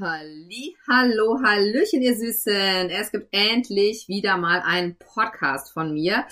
Halli, hallo, hallöchen, ihr Süßen. Es gibt endlich wieder mal einen Podcast von mir.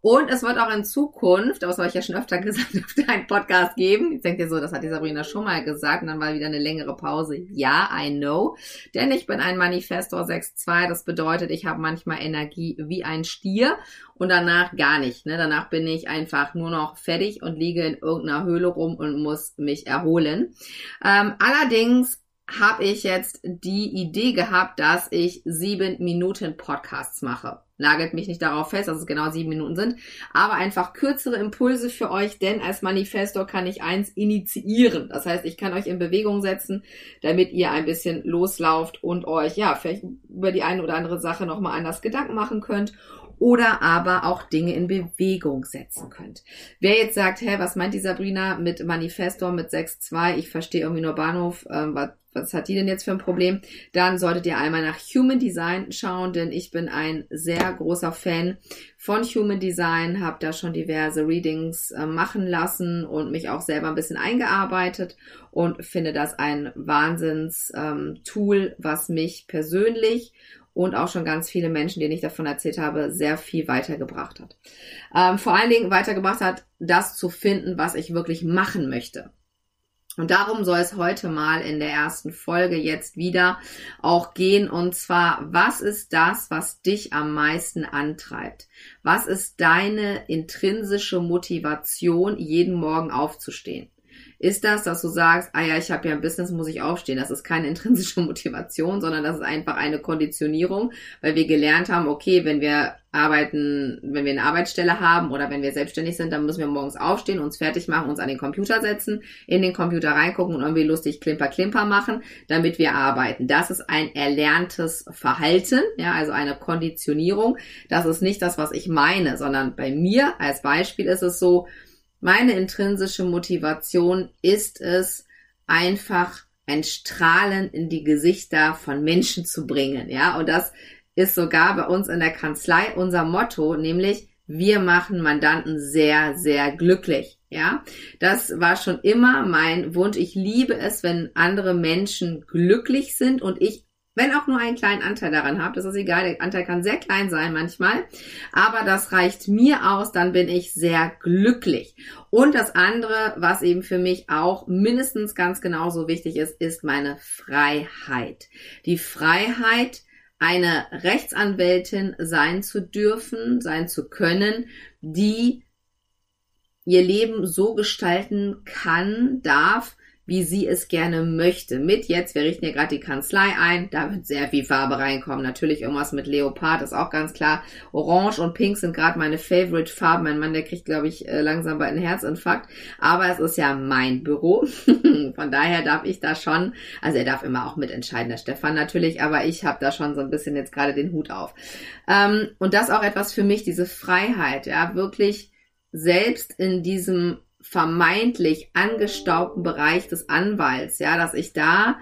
Und es wird auch in Zukunft, das habe ich ja schon öfter gesagt, öfter einen Podcast geben. Ich denke so, das hat die Sabrina schon mal gesagt. Und dann war wieder eine längere Pause. Ja, I know. Denn ich bin ein Manifestor 6.2. Das bedeutet, ich habe manchmal Energie wie ein Stier und danach gar nicht. Ne? Danach bin ich einfach nur noch fertig und liege in irgendeiner Höhle rum und muss mich erholen. Ähm, allerdings habe ich jetzt die Idee gehabt, dass ich sieben Minuten Podcasts mache. Nagelt mich nicht darauf fest, dass es genau sieben Minuten sind, aber einfach kürzere Impulse für euch, denn als Manifestor kann ich eins initiieren. Das heißt, ich kann euch in Bewegung setzen, damit ihr ein bisschen loslauft und euch, ja, vielleicht über die eine oder andere Sache nochmal anders Gedanken machen könnt oder aber auch Dinge in Bewegung setzen könnt. Wer jetzt sagt, hä, was meint die Sabrina mit Manifestor mit 6.2? Ich verstehe irgendwie nur Bahnhof, ähm, was, was hat die denn jetzt für ein Problem? Dann solltet ihr einmal nach Human Design schauen, denn ich bin ein sehr großer Fan von Human Design, habe da schon diverse Readings äh, machen lassen und mich auch selber ein bisschen eingearbeitet und finde das ein Wahnsinns-Tool, ähm, was mich persönlich und auch schon ganz viele Menschen, denen ich davon erzählt habe, sehr viel weitergebracht hat. Ähm, vor allen Dingen weitergebracht hat, das zu finden, was ich wirklich machen möchte. Und darum soll es heute mal in der ersten Folge jetzt wieder auch gehen. Und zwar, was ist das, was dich am meisten antreibt? Was ist deine intrinsische Motivation, jeden Morgen aufzustehen? Ist das, dass du sagst, ah ja, ich habe ja ein Business, muss ich aufstehen. Das ist keine intrinsische Motivation, sondern das ist einfach eine Konditionierung, weil wir gelernt haben, okay, wenn wir arbeiten, wenn wir eine Arbeitsstelle haben oder wenn wir selbstständig sind, dann müssen wir morgens aufstehen, uns fertig machen, uns an den Computer setzen, in den Computer reingucken und irgendwie lustig Klimper Klimper machen, damit wir arbeiten. Das ist ein erlerntes Verhalten, ja, also eine Konditionierung. Das ist nicht das, was ich meine, sondern bei mir als Beispiel ist es so, meine intrinsische Motivation ist es, einfach ein Strahlen in die Gesichter von Menschen zu bringen. Ja, und das ist sogar bei uns in der Kanzlei unser Motto, nämlich wir machen Mandanten sehr, sehr glücklich. Ja, das war schon immer mein Wunsch. Ich liebe es, wenn andere Menschen glücklich sind und ich wenn auch nur einen kleinen Anteil daran habt, das ist egal, der Anteil kann sehr klein sein manchmal, aber das reicht mir aus, dann bin ich sehr glücklich. Und das andere, was eben für mich auch mindestens ganz genauso wichtig ist, ist meine Freiheit. Die Freiheit, eine Rechtsanwältin sein zu dürfen, sein zu können, die ihr Leben so gestalten kann, darf, wie sie es gerne möchte. Mit jetzt, wir richten ja gerade die Kanzlei ein, da wird sehr viel Farbe reinkommen. Natürlich irgendwas mit Leopard, ist auch ganz klar. Orange und Pink sind gerade meine Favorite Farben. Mein Mann, der kriegt, glaube ich, äh, langsam bald einen Herzinfarkt. Aber es ist ja mein Büro. Von daher darf ich da schon, also er darf immer auch mitentscheiden, der Stefan natürlich, aber ich habe da schon so ein bisschen jetzt gerade den Hut auf. Ähm, und das auch etwas für mich, diese Freiheit, ja, wirklich selbst in diesem vermeintlich angestaubten Bereich des Anwalts, ja, dass ich da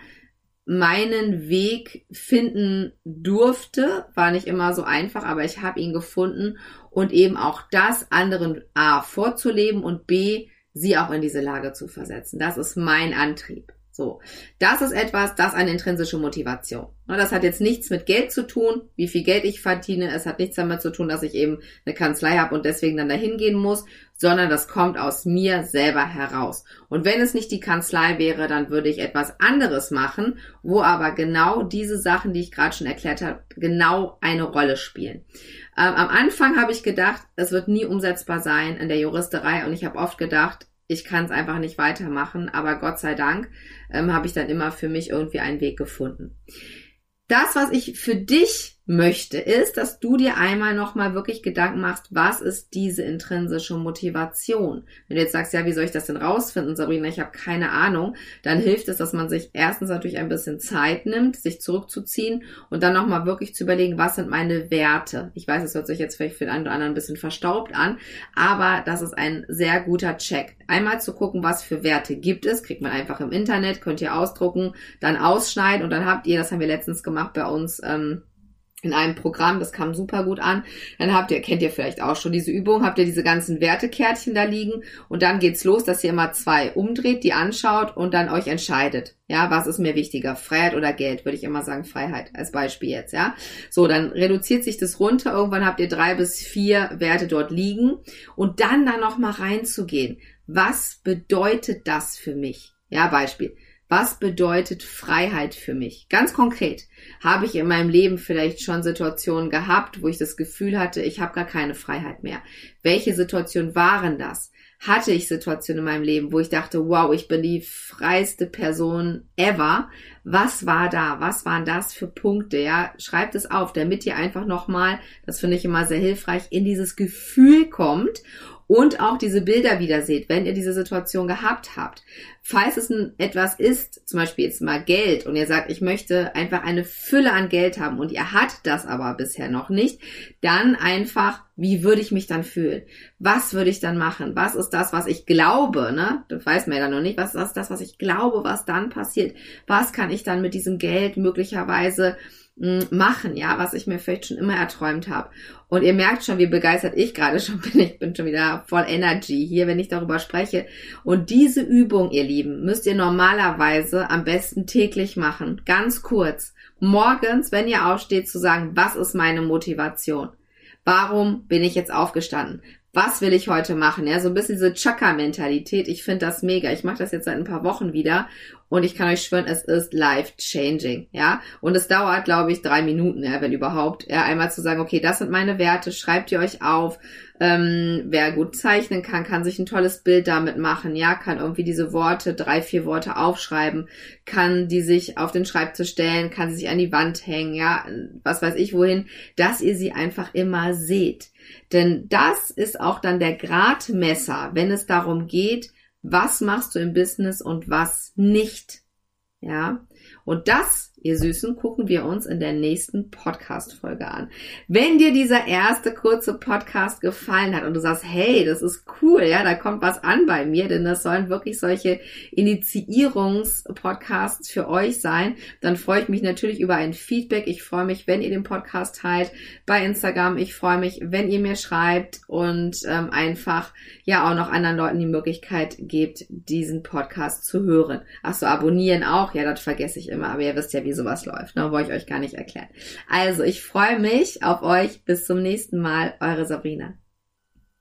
meinen Weg finden durfte, war nicht immer so einfach, aber ich habe ihn gefunden und eben auch das anderen A vorzuleben und B sie auch in diese Lage zu versetzen. Das ist mein Antrieb. So, das ist etwas, das eine intrinsische Motivation. Das hat jetzt nichts mit Geld zu tun, wie viel Geld ich verdiene. Es hat nichts damit zu tun, dass ich eben eine Kanzlei habe und deswegen dann dahin gehen muss, sondern das kommt aus mir selber heraus. Und wenn es nicht die Kanzlei wäre, dann würde ich etwas anderes machen, wo aber genau diese Sachen, die ich gerade schon erklärt habe, genau eine Rolle spielen. Ähm, am Anfang habe ich gedacht, es wird nie umsetzbar sein in der Juristerei und ich habe oft gedacht, ich kann es einfach nicht weitermachen, aber Gott sei Dank ähm, habe ich dann immer für mich irgendwie einen Weg gefunden. Das, was ich für dich möchte, ist, dass du dir einmal nochmal wirklich Gedanken machst, was ist diese intrinsische Motivation? Wenn du jetzt sagst, ja, wie soll ich das denn rausfinden, Sabrina, ich habe keine Ahnung, dann hilft es, dass man sich erstens natürlich ein bisschen Zeit nimmt, sich zurückzuziehen und dann nochmal wirklich zu überlegen, was sind meine Werte? Ich weiß, es hört sich jetzt vielleicht für den einen oder anderen ein bisschen verstaubt an, aber das ist ein sehr guter Check. Einmal zu gucken, was für Werte gibt es, kriegt man einfach im Internet, könnt ihr ausdrucken, dann ausschneiden und dann habt ihr, das haben wir letztens gemacht bei uns, ähm, in einem Programm, das kam super gut an. Dann habt ihr, kennt ihr vielleicht auch schon diese Übung, habt ihr diese ganzen Wertekärtchen da liegen und dann geht's los, dass ihr immer zwei umdreht, die anschaut und dann euch entscheidet. Ja, was ist mir wichtiger? Freiheit oder Geld? Würde ich immer sagen, Freiheit als Beispiel jetzt, ja. So, dann reduziert sich das runter. Irgendwann habt ihr drei bis vier Werte dort liegen und dann da nochmal reinzugehen. Was bedeutet das für mich? Ja, Beispiel. Was bedeutet Freiheit für mich? Ganz konkret habe ich in meinem Leben vielleicht schon Situationen gehabt, wo ich das Gefühl hatte, ich habe gar keine Freiheit mehr. Welche Situationen waren das? Hatte ich Situationen in meinem Leben, wo ich dachte, wow, ich bin die freiste Person ever. Was war da? Was waren das für Punkte? Ja, schreibt es auf, damit ihr einfach nochmal, das finde ich immer sehr hilfreich, in dieses Gefühl kommt und auch diese Bilder wieder seht, wenn ihr diese Situation gehabt habt. Falls es etwas ist, zum Beispiel jetzt mal Geld und ihr sagt, ich möchte einfach eine Fülle an Geld haben und ihr hat das aber bisher noch nicht, dann einfach, wie würde ich mich dann fühlen? Was würde ich dann machen? Was ist das, was ich glaube, ne? Das weiß man ja dann noch nicht. Was ist das, was ich glaube, was dann passiert? Was kann ich dann mit diesem Geld möglicherweise machen, ja, was ich mir vielleicht schon immer erträumt habe. Und ihr merkt schon, wie begeistert ich gerade schon bin. Ich bin schon wieder voll Energy hier, wenn ich darüber spreche. Und diese Übung, ihr Lieben, müsst ihr normalerweise am besten täglich machen. Ganz kurz. Morgens, wenn ihr aufsteht, zu sagen, was ist meine Motivation? Warum bin ich jetzt aufgestanden? Was will ich heute machen? Ja, so ein bisschen diese Chaka-Mentalität. Ich finde das mega. Ich mache das jetzt seit ein paar Wochen wieder und ich kann euch schwören, es ist life-changing. Ja, und es dauert, glaube ich, drei Minuten, ja, wenn überhaupt. Ja, einmal zu sagen, okay, das sind meine Werte, schreibt ihr euch auf. Ähm, wer gut zeichnen kann, kann sich ein tolles Bild damit machen. Ja, kann irgendwie diese Worte, drei, vier Worte aufschreiben, kann die sich auf den Schreibtisch stellen, kann sie sich an die Wand hängen. Ja, was weiß ich wohin, dass ihr sie einfach immer seht. Denn das ist auch dann der Gradmesser, wenn es darum geht, was machst du im Business und was nicht. Ja. Und das Ihr Süßen, gucken wir uns in der nächsten Podcast-Folge an. Wenn dir dieser erste kurze Podcast gefallen hat und du sagst, hey, das ist cool, ja, da kommt was an bei mir, denn das sollen wirklich solche Initiierungs-Podcasts für euch sein, dann freue ich mich natürlich über ein Feedback. Ich freue mich, wenn ihr den Podcast teilt bei Instagram. Ich freue mich, wenn ihr mir schreibt und ähm, einfach ja auch noch anderen Leuten die Möglichkeit gebt, diesen Podcast zu hören. Ach so, abonnieren auch, ja, das vergesse ich immer, aber ihr wisst ja, wie sowas läuft. Ne? Wollte ich euch gar nicht erklären. Also, ich freue mich auf euch. Bis zum nächsten Mal. Eure Sabrina.